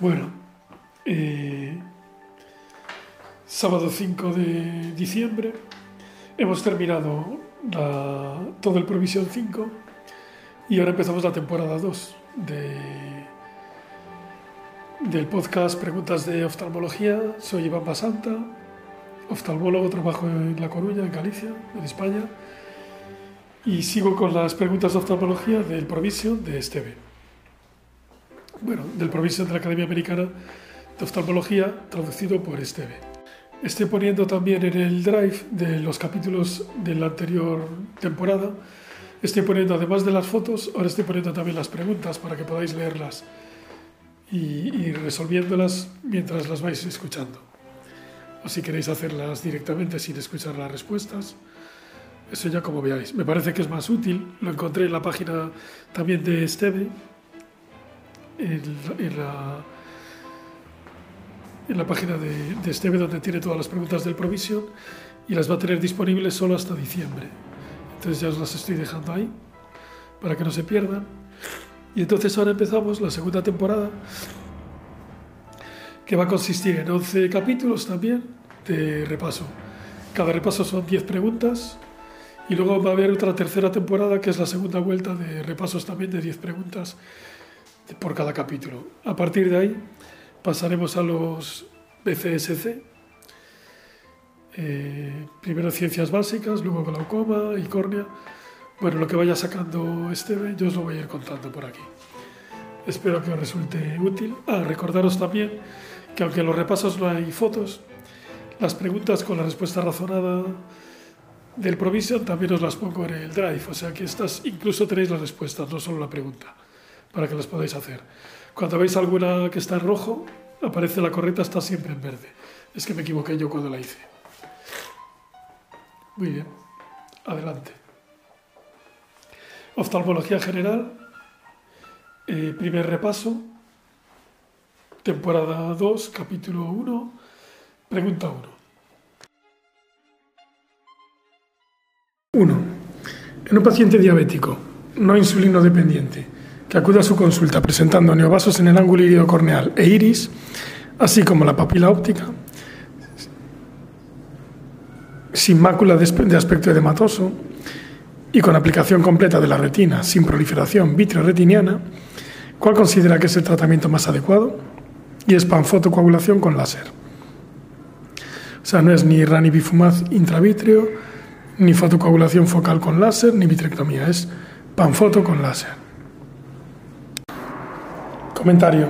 Bueno, eh, sábado 5 de diciembre hemos terminado todo el Provisión 5 y ahora empezamos la temporada 2 de, del podcast Preguntas de Oftalmología. Soy Iván Basanta, oftalmólogo, trabajo en La Coruña, en Galicia, en España, y sigo con las preguntas de oftalmología del Provision de Esteve bueno, del Provision de la Academia Americana de Oftalmología, traducido por Esteve. Estoy poniendo también en el drive de los capítulos de la anterior temporada, estoy poniendo además de las fotos, ahora estoy poniendo también las preguntas para que podáis leerlas y, y resolviéndolas mientras las vais escuchando. O si queréis hacerlas directamente sin escuchar las respuestas, eso ya como veáis. Me parece que es más útil, lo encontré en la página también de Esteve, en, en la, en la página de, de Esteve donde tiene todas las preguntas del Provision y las va a tener disponibles solo hasta diciembre. Entonces ya os las estoy dejando ahí para que no se pierdan. Y entonces ahora empezamos la segunda temporada que va a consistir en 11 capítulos también de repaso. Cada repaso son 10 preguntas y luego va a haber otra tercera temporada que es la segunda vuelta de repasos también de 10 preguntas por cada capítulo. A partir de ahí pasaremos a los BCSC. Eh, primero ciencias básicas, luego glaucoma y córnea. Bueno, lo que vaya sacando Esteve, yo os lo voy a ir contando por aquí. Espero que os resulte útil. Ah, recordaros también que aunque en los repasos no hay fotos, las preguntas con la respuesta razonada del Provision también os las pongo en el Drive. O sea que estas incluso tenéis las respuestas, no solo la pregunta para que las podáis hacer. Cuando veis alguna que está en rojo, aparece la correcta, está siempre en verde. Es que me equivoqué yo cuando la hice. Muy bien, adelante. Oftalmología general, eh, primer repaso, temporada 2, capítulo 1, pregunta 1. 1. En un paciente diabético, no insulino dependiente, que acude a su consulta presentando neovasos en el ángulo irido corneal e iris, así como la papila óptica, sin mácula de aspecto edematoso y con aplicación completa de la retina, sin proliferación vitreoretiniana, ¿cuál considera que es el tratamiento más adecuado? Y es panfotocoagulación con láser. O sea, no es ni ranibifumab intravítreo, ni fotocoagulación focal con láser, ni vitrectomía, es panfoto con láser. Comentario.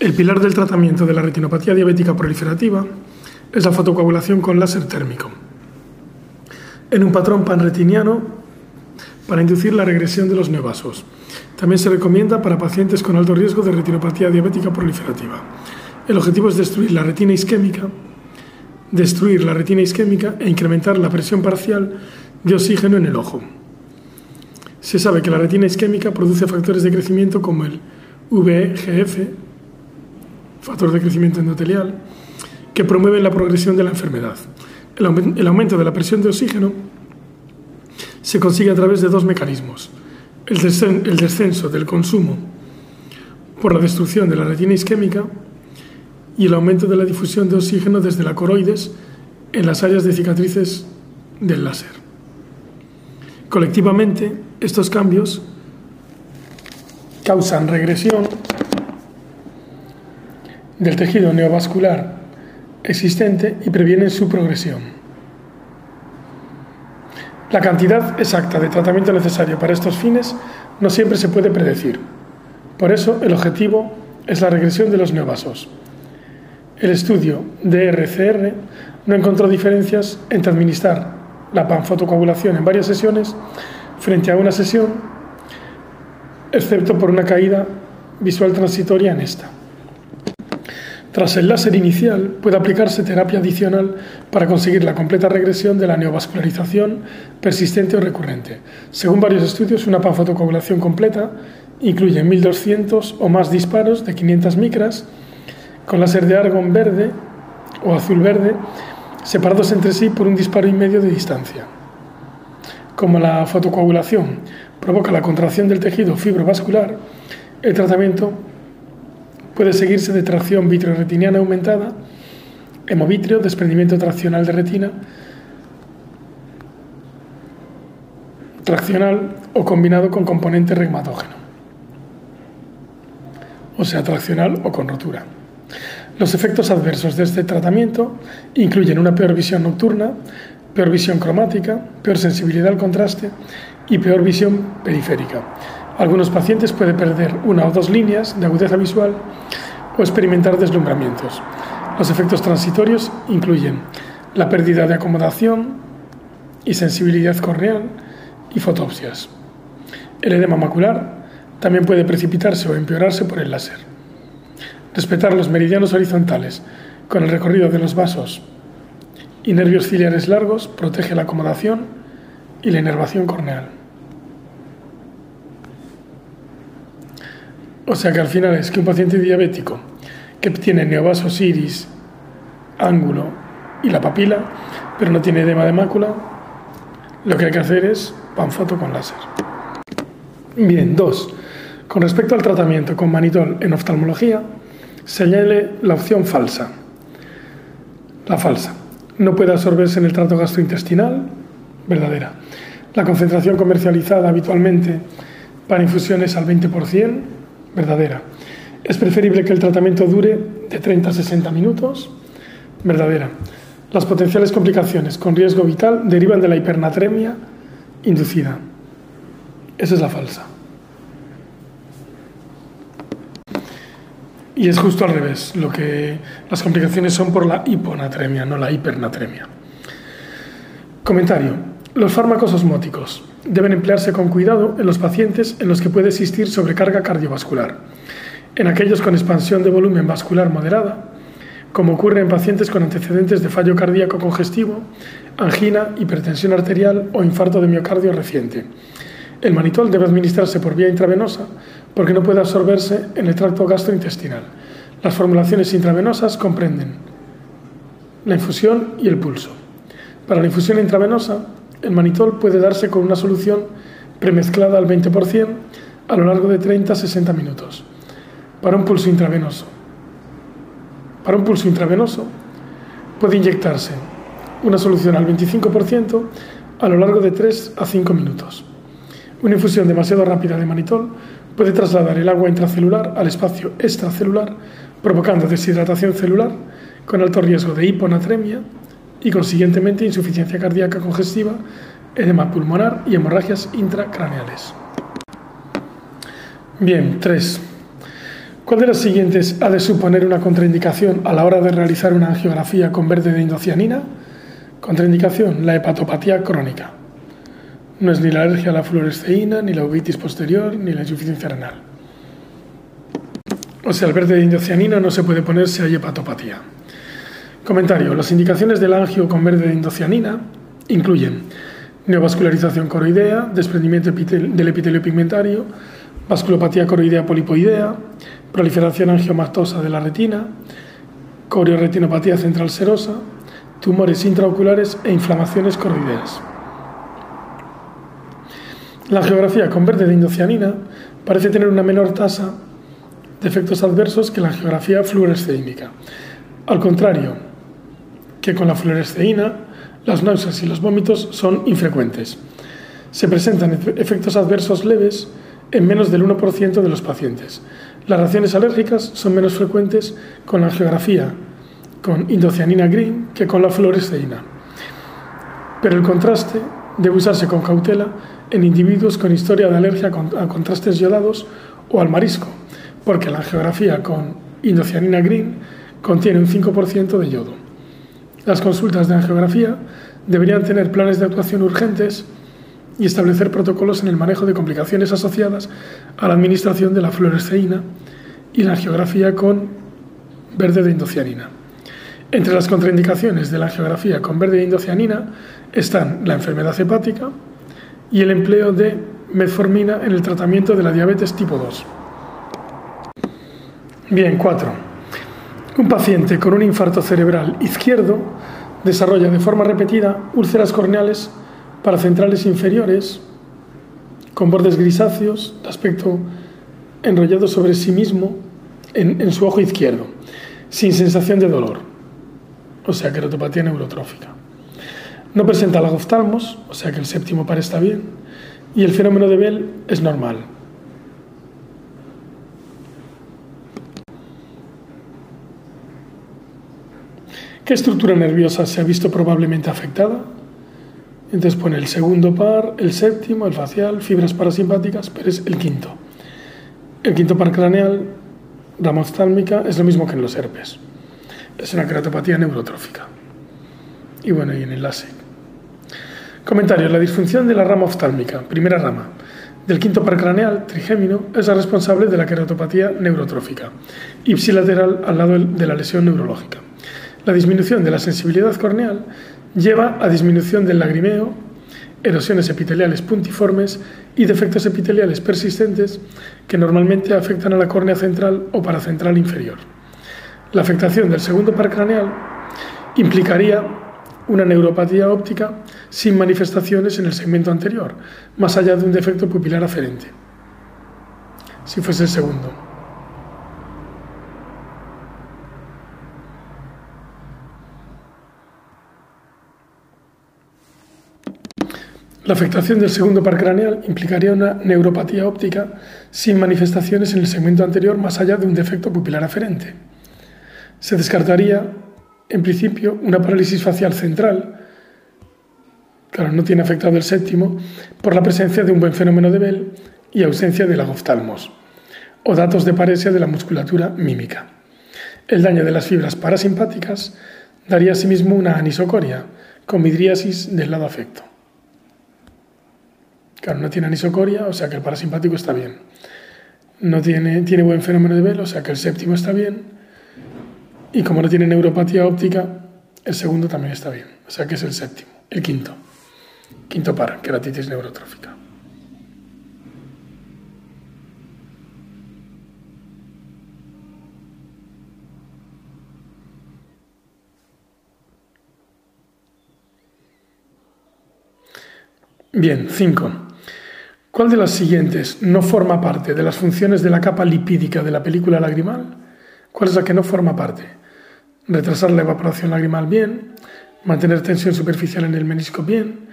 El pilar del tratamiento de la retinopatía diabética proliferativa es la fotocoagulación con láser térmico. En un patrón panretiniano para inducir la regresión de los neovasos. También se recomienda para pacientes con alto riesgo de retinopatía diabética proliferativa. El objetivo es destruir la retina isquémica, destruir la retina isquémica e incrementar la presión parcial de oxígeno en el ojo. Se sabe que la retina isquémica produce factores de crecimiento como el VEGF, factor de crecimiento endotelial, que promueven la progresión de la enfermedad. El, aumen- el aumento de la presión de oxígeno se consigue a través de dos mecanismos. El, el descenso del consumo por la destrucción de la retina isquémica y el aumento de la difusión de oxígeno desde la coroides en las áreas de cicatrices del láser. Colectivamente, estos cambios causan regresión del tejido neovascular existente y previenen su progresión. La cantidad exacta de tratamiento necesario para estos fines no siempre se puede predecir. Por eso, el objetivo es la regresión de los neovasos. El estudio DRCR no encontró diferencias entre administrar la panfotocoagulación en varias sesiones frente a una sesión, excepto por una caída visual transitoria en esta. Tras el láser inicial, puede aplicarse terapia adicional para conseguir la completa regresión de la neovascularización persistente o recurrente. Según varios estudios, una panfotocoagulación completa incluye 1200 o más disparos de 500 micras con láser de argón verde o azul verde separados entre sí por un disparo y medio de distancia. Como la fotocoagulación provoca la contracción del tejido fibrovascular, el tratamiento puede seguirse de tracción vitreoretiniana aumentada, hemovitrio, desprendimiento traccional de retina, traccional o combinado con componente reumatógeno, o sea, traccional o con rotura. Los efectos adversos de este tratamiento incluyen una peor visión nocturna, peor visión cromática, peor sensibilidad al contraste y peor visión periférica. Algunos pacientes pueden perder una o dos líneas de agudeza visual o experimentar deslumbramientos. Los efectos transitorios incluyen la pérdida de acomodación y sensibilidad corneal y fotopsias. El edema macular también puede precipitarse o empeorarse por el láser. Respetar los meridianos horizontales con el recorrido de los vasos y nervios ciliares largos protege la acomodación y la inervación corneal. O sea que al final es que un paciente diabético que tiene neovasos iris, ángulo y la papila, pero no tiene edema de mácula, lo que hay que hacer es panfoto con láser. Bien, dos. Con respecto al tratamiento con manitol en oftalmología, señale la opción falsa. La falsa. No puede absorberse en el trato gastrointestinal, verdadera. La concentración comercializada habitualmente para infusiones al 20%, verdadera. Es preferible que el tratamiento dure de 30 a 60 minutos, verdadera. Las potenciales complicaciones con riesgo vital derivan de la hipernatremia inducida. Esa es la falsa. Y es justo al revés, lo que las complicaciones son por la hiponatremia, no la hipernatremia. Comentario. Los fármacos osmóticos deben emplearse con cuidado en los pacientes en los que puede existir sobrecarga cardiovascular, en aquellos con expansión de volumen vascular moderada, como ocurre en pacientes con antecedentes de fallo cardíaco congestivo, angina, hipertensión arterial o infarto de miocardio reciente. El manitol debe administrarse por vía intravenosa porque no puede absorberse en el tracto gastrointestinal. Las formulaciones intravenosas comprenden la infusión y el pulso. Para la infusión intravenosa, el manitol puede darse con una solución premezclada al 20% a lo largo de 30 a 60 minutos. Para un pulso intravenoso, para un pulso intravenoso puede inyectarse una solución al 25% a lo largo de 3 a 5 minutos. Una infusión demasiado rápida de manitol puede trasladar el agua intracelular al espacio extracelular, provocando deshidratación celular con alto riesgo de hiponatremia y consiguientemente insuficiencia cardíaca congestiva, edema pulmonar y hemorragias intracraneales. Bien, 3. ¿Cuál de las siguientes ha de suponer una contraindicación a la hora de realizar una angiografía con verde de indocianina? Contraindicación, la hepatopatía crónica. No es ni la alergia a la fluoresceína, ni la uvitis posterior, ni la insuficiencia renal. O sea, el verde de indocianina no se puede poner si hay hepatopatía. Comentario. Las indicaciones del angio con verde de indocianina incluyen neovascularización coroidea, desprendimiento del epitelio pigmentario, vasculopatía coroidea polipoidea, proliferación angiomatosa de la retina, corioretinopatía central serosa, tumores intraoculares e inflamaciones coroideas. La geografía con verde de indocianina parece tener una menor tasa de efectos adversos que la geografía fluoresceínica. Al contrario, que con la fluoresceína, las náuseas y los vómitos son infrecuentes. Se presentan efectos adversos leves en menos del 1% de los pacientes. Las reacciones alérgicas son menos frecuentes con la geografía con indocianina green que con la fluoresceína. Pero el contraste debe usarse con cautela en individuos con historia de alergia a contrastes yodados o al marisco, porque la geografía con indocianina green contiene un 5% de yodo. Las consultas de angiografía deberían tener planes de actuación urgentes y establecer protocolos en el manejo de complicaciones asociadas a la administración de la fluoresceína y la angiografía con verde de indocianina. Entre las contraindicaciones de la angiografía con verde de indocianina están la enfermedad hepática, y el empleo de metformina en el tratamiento de la diabetes tipo 2. Bien, 4. Un paciente con un infarto cerebral izquierdo desarrolla de forma repetida úlceras corneales paracentrales inferiores con bordes grisáceos de aspecto enrollado sobre sí mismo en, su ojo izquierdo, sin sensación de dolor, o sea, queratopatía neurotrófica. No presenta lagoftalmos, o sea que el séptimo par está bien, y el fenómeno de Bell es normal. ¿Qué estructura nerviosa se ha visto probablemente afectada? Entonces pone el segundo par, el séptimo, el facial, fibras parasimpáticas, pero es el quinto. El quinto par craneal, rama oftálmica, es lo mismo que en los herpes. Es una queratopatía neurotrófica. Y bueno, y en el. Comentario. La disfunción de la rama oftálmica, primera rama, del quinto par craneal, trigémino, es la responsable de la queratopatía neurotrófica, ipsilateral al lado de la lesión neurológica. La disminución de la sensibilidad corneal lleva a disminución del lagrimeo, erosiones epiteliales puntiformes y defectos epiteliales persistentes que normalmente afectan a la córnea central o paracentral inferior. La afectación del segundo par craneal implicaría una neuropatía óptica sin manifestaciones en el segmento anterior, más allá de un defecto pupilar aferente, si fuese el segundo. La afectación del segundo par craneal implicaría una neuropatía óptica sin manifestaciones en el segmento anterior más allá de un defecto pupilar aferente. Se descartaría, en principio, una parálisis facial central, claro, no tiene afectado el séptimo, por la presencia de un buen fenómeno de Bell y ausencia de lagoftalmos, o datos de paresia de la musculatura mímica. El daño de las fibras parasimpáticas daría asimismo una anisocoria, con midriasis del lado afecto. Claro, no tiene anisocoria, o sea que el parasimpático está bien. No tiene, tiene buen fenómeno de velo, o sea que el séptimo está bien. Y como no tiene neuropatía óptica, el segundo también está bien. O sea que es el séptimo. El quinto. Quinto par, queratitis neurotrófica. Bien, cinco. ¿Cuál de las siguientes no forma parte de las funciones de la capa lipídica de la película lagrimal? ¿Cuál es la que no forma parte? Retrasar la evaporación lagrimal bien, mantener tensión superficial en el menisco bien,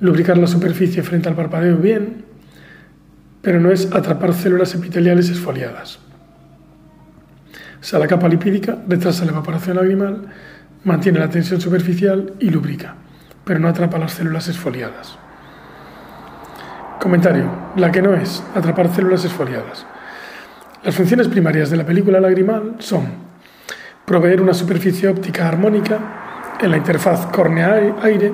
lubricar la superficie frente al parpadeo bien, pero no es atrapar células epiteliales esfoliadas. O sea, la capa lipídica retrasa la evaporación lagrimal, mantiene la tensión superficial y lubrica, pero no atrapa las células esfoliadas. Comentario. La que no es. Atrapar células esfoliadas. Las funciones primarias de la película lagrimal son proveer una superficie óptica armónica en la interfaz córnea-aire,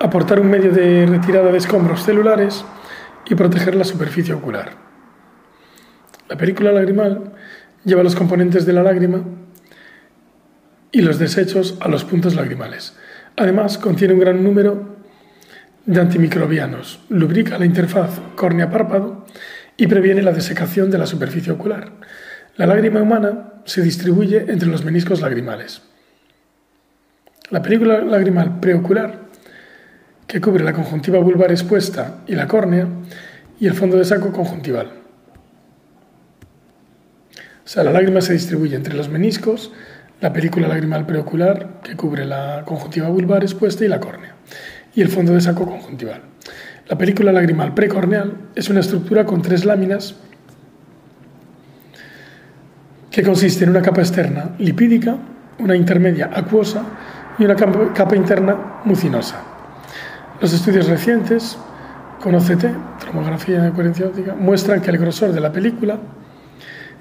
aportar un medio de retirada de escombros celulares y proteger la superficie ocular. La película lagrimal lleva los componentes de la lágrima y los desechos a los puntos lagrimales. Además, contiene un gran número de antimicrobianos, lubrica la interfaz córnea-párpado y previene la desecación de la superficie ocular. La lágrima humana se distribuye entre los meniscos lagrimales. La película lagrimal preocular, que cubre la conjuntiva vulvar expuesta y la córnea, y el fondo de saco conjuntival. O sea, la lágrima se distribuye entre los meniscos, la película lagrimal preocular, que cubre la conjuntiva vulvar expuesta y la córnea y el fondo de saco conjuntival. La película lagrimal precorneal es una estructura con tres láminas que consiste en una capa externa lipídica, una intermedia acuosa y una capa interna mucinosa. Los estudios recientes con OCT, tomografía de coherencia óptica, muestran que el grosor de la película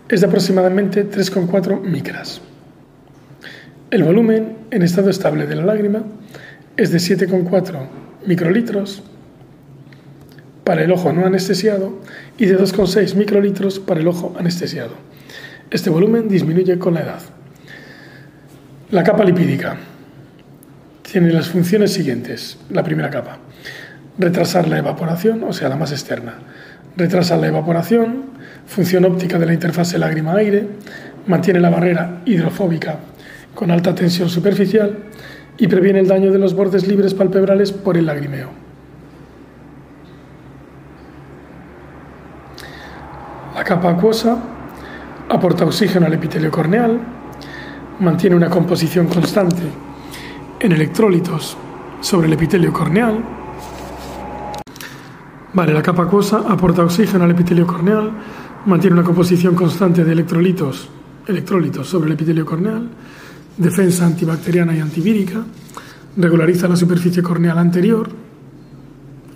es de aproximadamente 3,4 micras. El volumen en estado estable de la lágrima es de 7,4 microlitros para el ojo no anestesiado y de 2,6 microlitros para el ojo anestesiado. Este volumen disminuye con la edad. La capa lipídica tiene las funciones siguientes. La primera capa, retrasar la evaporación, o sea, la más externa. Retrasa la evaporación, función óptica de la interfase lágrima-aire, mantiene la barrera hidrofóbica con alta tensión superficial y previene el daño de los bordes libres palpebrales por el lagrimeo. La capa acuosa aporta oxígeno al epitelio corneal, mantiene una composición constante en electrolitos sobre el epitelio corneal. Vale, la capa acuosa aporta oxígeno al epitelio corneal, mantiene una composición constante de electrolitos, electrolitos sobre el epitelio corneal, defensa antibacteriana y antivírica, regulariza la superficie corneal anterior,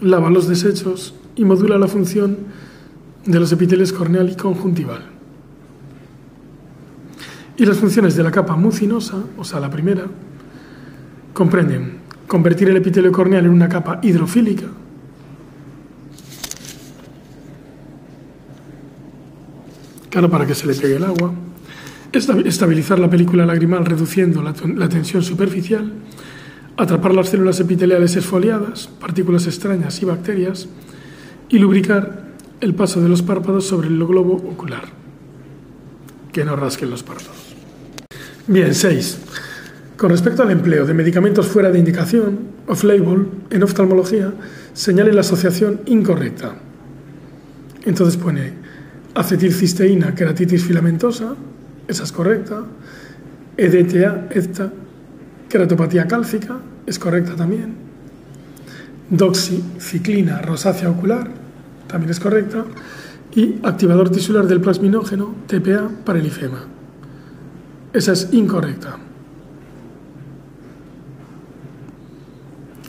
lava los desechos y modula la función de los epiteles corneal y conjuntival. Y las funciones de la capa mucinosa, o sea, la primera, comprenden convertir el epitelio corneal en una capa hidrofílica, claro, para que se le pegue el agua, estabilizar la película lagrimal reduciendo la, tensión superficial, atrapar las células epiteliales esfoliadas, partículas extrañas y bacterias, y lubricar el paso de los párpados sobre el globo ocular. Que no rasquen los párpados. Bien, 6. Con respecto al empleo de medicamentos fuera de indicación, off-label, en oftalmología, señale la asociación incorrecta. Entonces pone acetilcisteína, queratitis filamentosa, esa es correcta, EDTA, EDTA, queratopatía cálcica, es correcta también, doxiciclina rosácea ocular, también es correcta, y activador tisular del plasminógeno, TPA, para el ifema. Esa es incorrecta.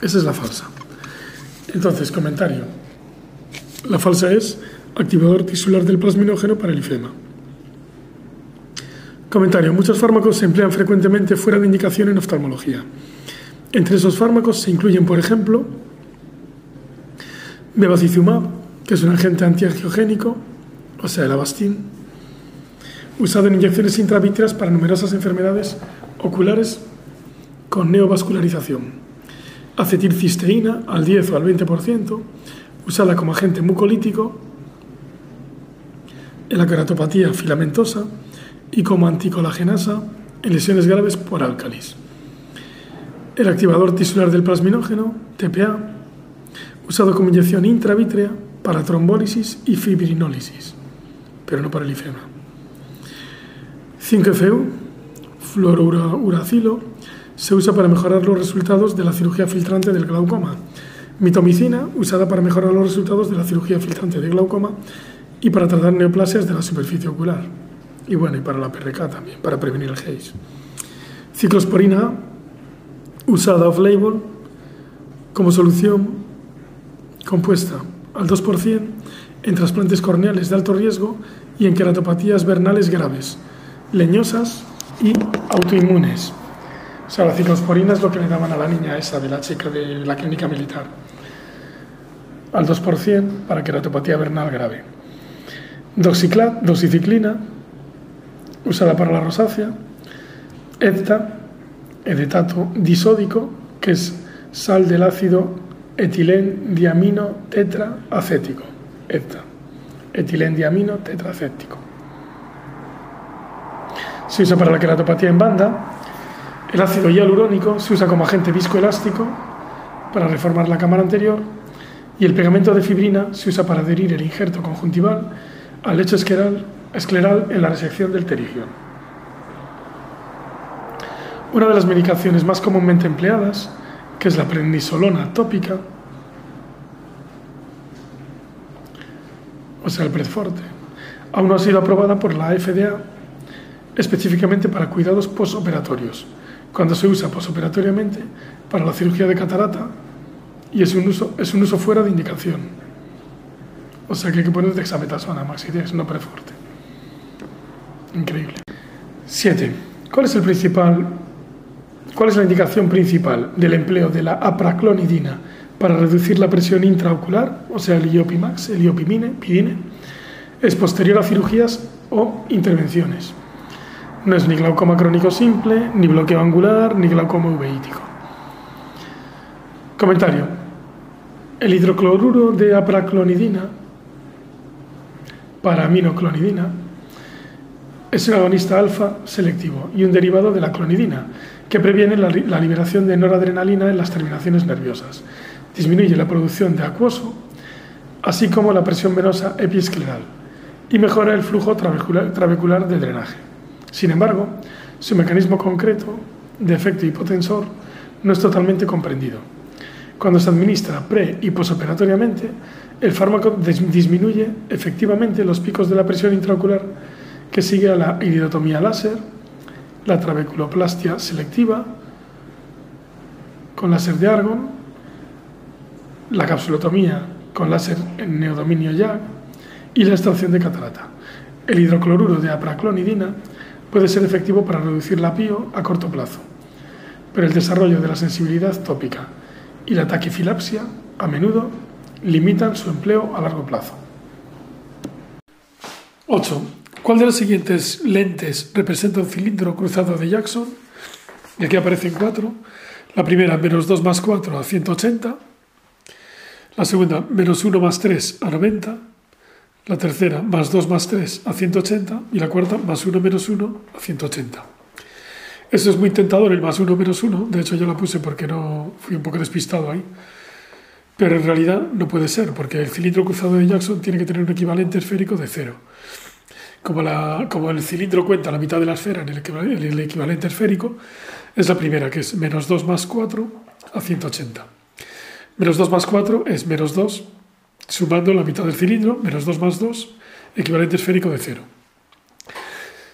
Esa es la falsa. Entonces, comentario. La falsa es activador tisular del plasminógeno para el ifema. Comentario. Muchos fármacos se emplean frecuentemente fuera de indicación en oftalmología. Entre esos fármacos se incluyen, por ejemplo, bevacizumab, que es un agente antiangiogénico, o sea, el Avastin, usado en inyecciones intravítreas para numerosas enfermedades oculares con neovascularización. Acetilcisteína al 10 o al 20%, usada como agente mucolítico en la keratopatía filamentosa y como anticolagenasa en lesiones graves por álcalis. El activador tisular del plasminógeno, TPA, usado como inyección intravítrea para trombólisis y fibrinólisis, pero no para el ifema. 5FU, fluorouracilo, se usa para mejorar los resultados de la cirugía filtrante del glaucoma. Mitomicina, usada para mejorar los resultados de la cirugía filtrante de glaucoma y para tratar neoplasias de la superficie ocular. Y bueno, y para la PRK también, para prevenir el Haze. Ciclosporina, usada off-label como solución compuesta al 2% en trasplantes corneales de alto riesgo y en queratopatías vernales graves, leñosas y autoinmunes. O sea, la ciclosporina es lo que le daban a la niña esa de la chica de la clínica militar. Al 2% para queratopatía vernal grave. Doxiclat, doxiciclina, usada para la rosácea. EDTA, edetato disódico, que es sal del ácido etilén diamino tetraacético. EDTA, etilén diamino tetraacético. Se usa para la queratopatía en banda. El ácido hialurónico se usa como agente viscoelástico para reformar la cámara anterior. Y el pegamento de fibrina se usa para adherir el injerto conjuntival al lecho escleral, en la resección del pterigión. Una de las medicaciones más comúnmente empleadas, que es la prednisolona tópica, o sea, el Predforte, aún no ha sido aprobada por la FDA específicamente para cuidados posoperatorios, cuando se usa posoperatoriamente para la cirugía de catarata y es un uso, es un uso fuera de indicación. O sea que hay que poner dexametasona, maxidex, no preforte. Increíble. 7. ¿Cuál es el principal, cuál es la indicación principal del empleo de la apraclonidina para reducir la presión intraocular, o sea, el IOPIMAX, el IOPIMINE, PIDINE? Es posterior a cirugías o intervenciones. No es ni glaucoma crónico simple, ni bloqueo angular, ni glaucoma uveítico. Comentario. El hidrocloruro de apraclonidina para aminoclonidina, es un agonista alfa selectivo y un derivado de la clonidina, que previene la, liberación de noradrenalina en las terminaciones nerviosas, disminuye la producción de acuoso, así como la presión venosa epiescleral, y mejora el flujo trabecular de drenaje. Sin embargo, su mecanismo concreto de efecto hipotensor no es totalmente comprendido. Cuando se administra pre y posoperatoriamente, el fármaco disminuye efectivamente los picos de la presión intraocular que sigue a la iridotomía láser, la trabeculoplastia selectiva con láser de argon, la capsulotomía con láser en neodominio YAG y la extracción de catarata. El hidrocloruro de apraclonidina puede ser efectivo para reducir la PIO a corto plazo, pero el desarrollo de la sensibilidad tópica y la taquifilapsia a menudo limitan su empleo a largo plazo. 8. ¿Cuál de las siguientes lentes representa un cilindro cruzado de Jackson? Y aquí aparecen cuatro. La primera, menos 2 más 4 a 180. La segunda, menos 1 más 3 a 90. La tercera, más 2 más 3 a 180. Y la cuarta, más 1 menos 1 a 180. Esto es muy tentador, el más 1 menos 1. De hecho, yo la puse porque no fui un poco despistado ahí. Pero en realidad no puede ser, porque el cilindro cruzado de Jackson tiene que tener un equivalente esférico de 0 como, la, como el cilindro cuenta la mitad de la esfera en el, equivalente esférico, es la primera, que es menos 2 más 4 a 180. Menos 2 más 4 es menos 2, sumando la mitad del cilindro, menos 2 más 2, equivalente esférico de 0.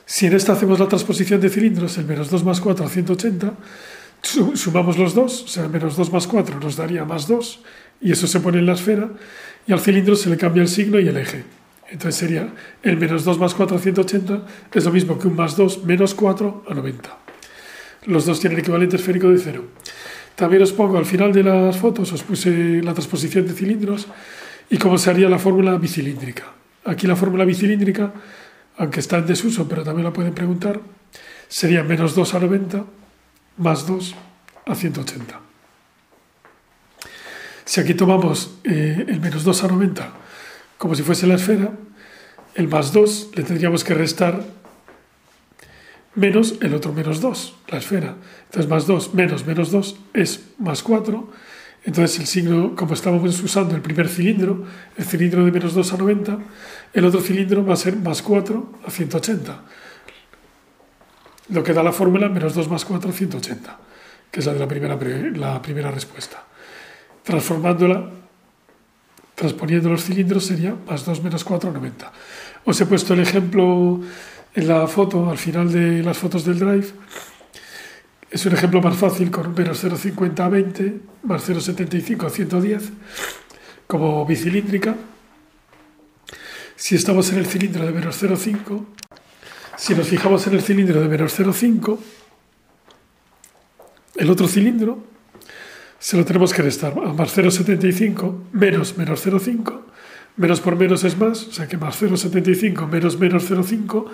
Si en esta hacemos la transposición de cilindros, el menos 2 más 4 a 180, sumamos los dos, o sea, menos 2 más 4 nos daría más 2, y eso se pone en la esfera, y al cilindro se le cambia el signo y el eje. Entonces sería el menos 2 más 4 a 180 es lo mismo que un más 2 menos 4 a 90. Los dos tienen equivalente esférico de 0. También os pongo al final de las fotos, os puse la transposición de cilindros y cómo se haría la fórmula bicilíndrica. Aquí la fórmula bicilíndrica, aunque está en desuso, pero también la pueden preguntar, sería menos 2 a 90 más 2 a 180. Si aquí tomamos eh, el menos 2 a 90 como si fuese la esfera, el más 2 le tendríamos que restar menos el otro menos 2, la esfera. Entonces más 2 menos menos 2 es más 4. Entonces el signo, como estábamos usando el primer cilindro, el cilindro de menos 2 a 90, el otro cilindro va a ser más 4 a 180. Lo que da la fórmula menos 2 más 4 a 180, que es la de la primera, la primera respuesta. Transformándola transponiendo los cilindros sería más 2 menos 4, 90. Os he puesto el ejemplo en la foto, al final de las fotos del drive. Es un ejemplo más fácil con un menos 0,50 a 20 más 0,75 a 110 como bicilíndrica. Si estamos en el cilindro de menos 0,5, si nos fijamos en el cilindro de menos 0,5, el otro cilindro se lo tenemos que restar a más 0,75 menos menos 0,5. Menos por menos es más, o sea que más 0,75 menos menos 0,5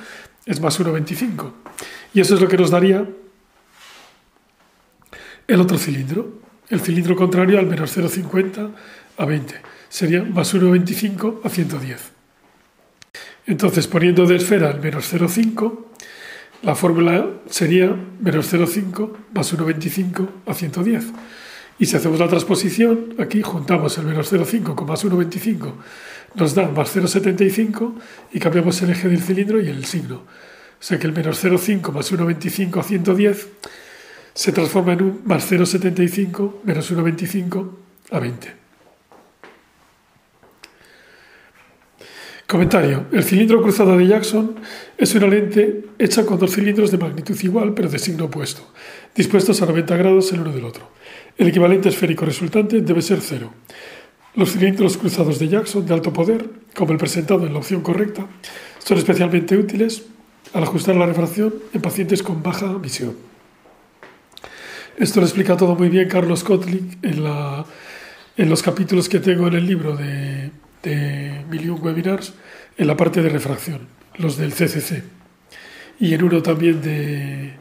es más 1,25. Y eso es lo que nos daría el otro cilindro. El cilindro contrario al menos 0,50 a 20. Sería más 1,25 a 110. Entonces, poniendo de esfera el menos 0,5, la fórmula sería menos 0,5 más 1,25 a 110. Y si hacemos la transposición, aquí juntamos el menos 0,5 con más 1,25, nos da más 0,75 y cambiamos el eje del cilindro y el signo. O sea que el menos 0,5 más 1,25 a 110 se transforma en un más 0,75 menos 1,25 a 20. Comentario. El cilindro cruzado de Jackson es una lente hecha con dos cilindros de magnitud igual pero de signo opuesto, dispuestos a 90 grados el uno del otro. El equivalente esférico resultante debe ser cero. Los cilindros cruzados de Jackson de alto poder, como el presentado en la opción correcta, son especialmente útiles al ajustar la refracción en pacientes con baja visión. Esto lo explica todo muy bien Carlos Kotlik en, los capítulos que tengo en el libro de, de Million Webinars, en la parte de refracción, los del CCC, y en uno también de,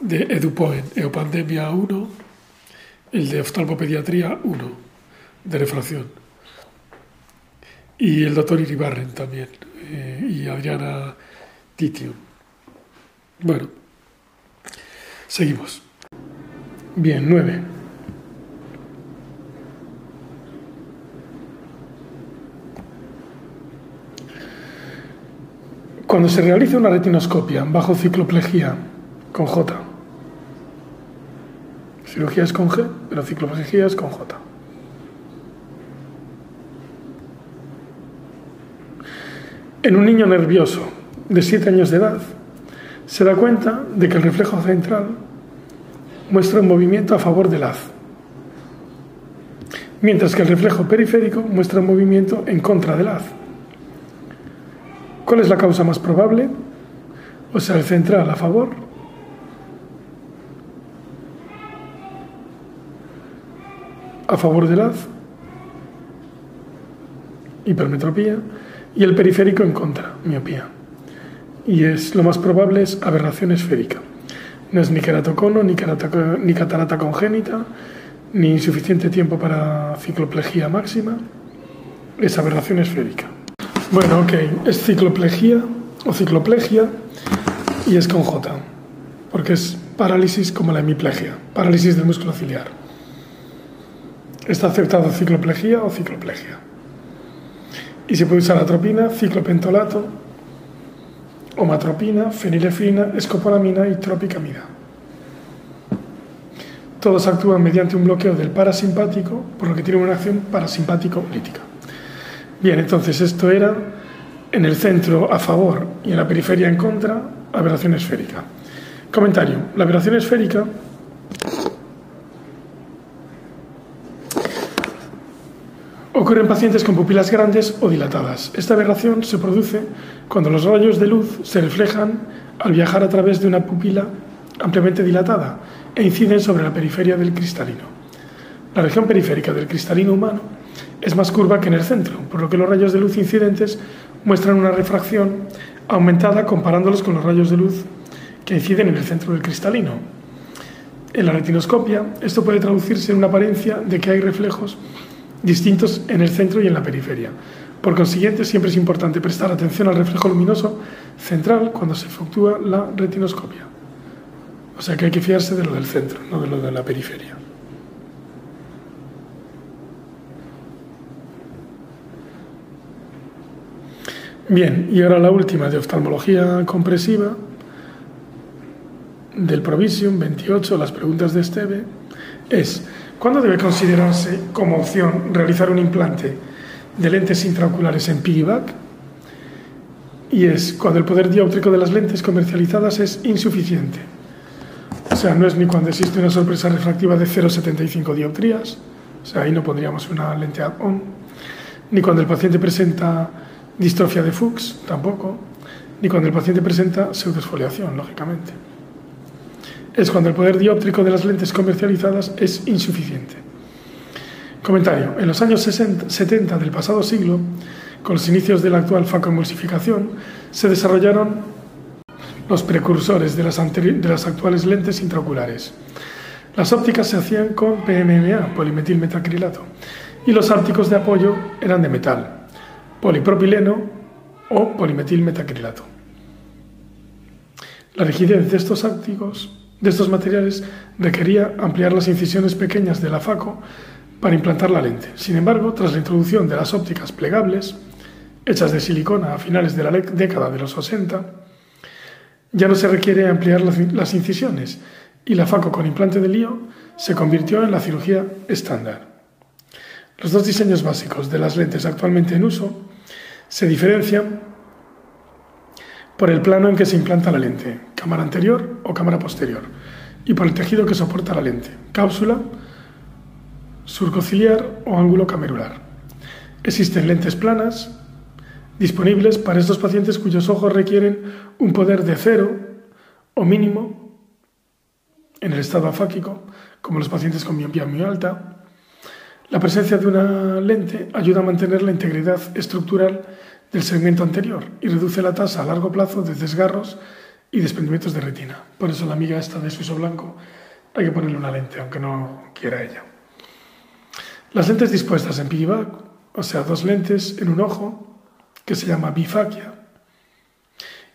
de EduPoen, Eopandemia 1, el de oftalmopediatría 1, de refracción. Y el doctor Iribarren también, eh, y Adriana Titio. Bueno, seguimos. Bien, 9. Cuando se realiza una retinoscopia bajo cicloplejía con J, cirugía es con G, pero cicloplejía es con J. En un niño nervioso de 7 años de edad, se da cuenta de que el reflejo central muestra un movimiento a favor del haz, mientras que el reflejo periférico muestra un movimiento en contra del haz. ¿Cuál es la causa más probable? O sea, el central a favor a favor del haz, hipermetropía, y el periférico en contra, miopía. Y es lo más probable es aberración esférica. No es ni queratocono, ni, catarata congénita, ni insuficiente tiempo para cicloplejía máxima. Es aberración esférica. Bueno, ok, es cicloplejía o cicloplegia y es con J, porque es parálisis como la hemiplegia, parálisis del músculo ciliar. Está aceptado cicloplejía o cicloplegia. Y se puede usar atropina, ciclopentolato, omatropina, fenilefrina, escopolamina y tropicamida. Todos actúan mediante un bloqueo del parasimpático, por lo que tienen una acción parasimpático-lítica. Bien, entonces esto era en el centro a favor y en la periferia en contra, aberración esférica. Comentario. La aberración esférica Ocurre en pacientes con pupilas grandes o dilatadas. Esta aberración se produce cuando los rayos de luz se reflejan al viajar a través de una pupila ampliamente dilatada e inciden sobre la periferia del cristalino. La región periférica del cristalino humano es más curva que en el centro, por lo que los rayos de luz incidentes muestran una refracción aumentada comparándolos con los rayos de luz que inciden en el centro del cristalino. En la retinoscopia, esto puede traducirse en una apariencia de que hay reflejos distintos en el centro y en la periferia. Por consiguiente, siempre es importante prestar atención al reflejo luminoso central cuando se efectúa la retinoscopia. O sea que hay que fiarse de lo del centro, no de lo de la periferia. Bien, y ahora la última de oftalmología compresiva del Provisium 28, las preguntas de Esteve, es ¿Cuándo debe considerarse como opción realizar un implante de lentes intraoculares en piggyback? Y es cuando el poder dióptrico de las lentes comercializadas es insuficiente. O sea, no es ni cuando existe una sorpresa refractiva de 0,75 dioptrías, o sea, ahí no pondríamos una lente add-on, ni cuando el paciente presenta distrofia de Fuchs, tampoco, ni cuando el paciente presenta pseudoesfoliación, lógicamente es cuando el poder dióptrico de las lentes comercializadas es insuficiente. Comentario. En los años 70 del pasado siglo, con los inicios de la actual facoemulsificación, se desarrollaron los precursores de las, de las actuales lentes intraoculares. Las ópticas se hacían con PMMA, polimetilmetacrilato, y los ápticos de apoyo eran de metal, polipropileno o polimetilmetacrilato. La rigidez de estos ápticos de estos materiales requería ampliar las incisiones pequeñas de la FACO para implantar la lente. Sin embargo, tras la introducción de las ópticas plegables, hechas de silicona a finales de la década de los 60, ya no se requiere ampliar las incisiones y la FACO con implante de lío se convirtió en la cirugía estándar. Los dos diseños básicos de las lentes actualmente en uso se diferencian por el plano en que se implanta la lente, cámara anterior o cámara posterior, y por el tejido que soporta la lente, cápsula, surcociliar o ángulo camerular. Existen lentes planas disponibles para estos pacientes cuyos ojos requieren un poder de cero o mínimo en el estado afáquico, como los pacientes con miopía muy alta. La presencia de una lente ayuda a mantener la integridad estructural del segmento anterior y reduce la tasa a largo plazo de desgarros y desprendimientos de retina. Por eso la amiga esta de suizo blanco hay que ponerle una lente, aunque no quiera ella. Las lentes dispuestas en piggyback, o sea, dos lentes en un ojo, que se llama bifaquia,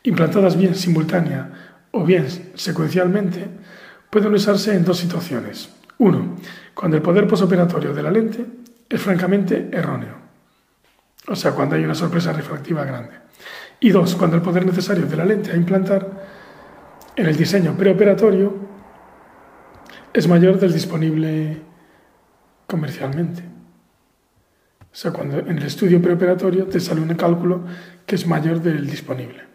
implantadas bien simultánea o bien secuencialmente, pueden usarse en dos situaciones. Uno, cuando el poder posoperatorio de la lente es francamente erróneo o sea, cuando hay una sorpresa refractiva grande. Y dos, cuando el poder necesario de la lente a implantar en el diseño preoperatorio es mayor del disponible comercialmente. O sea, cuando en el estudio preoperatorio te sale un cálculo que es mayor del disponible.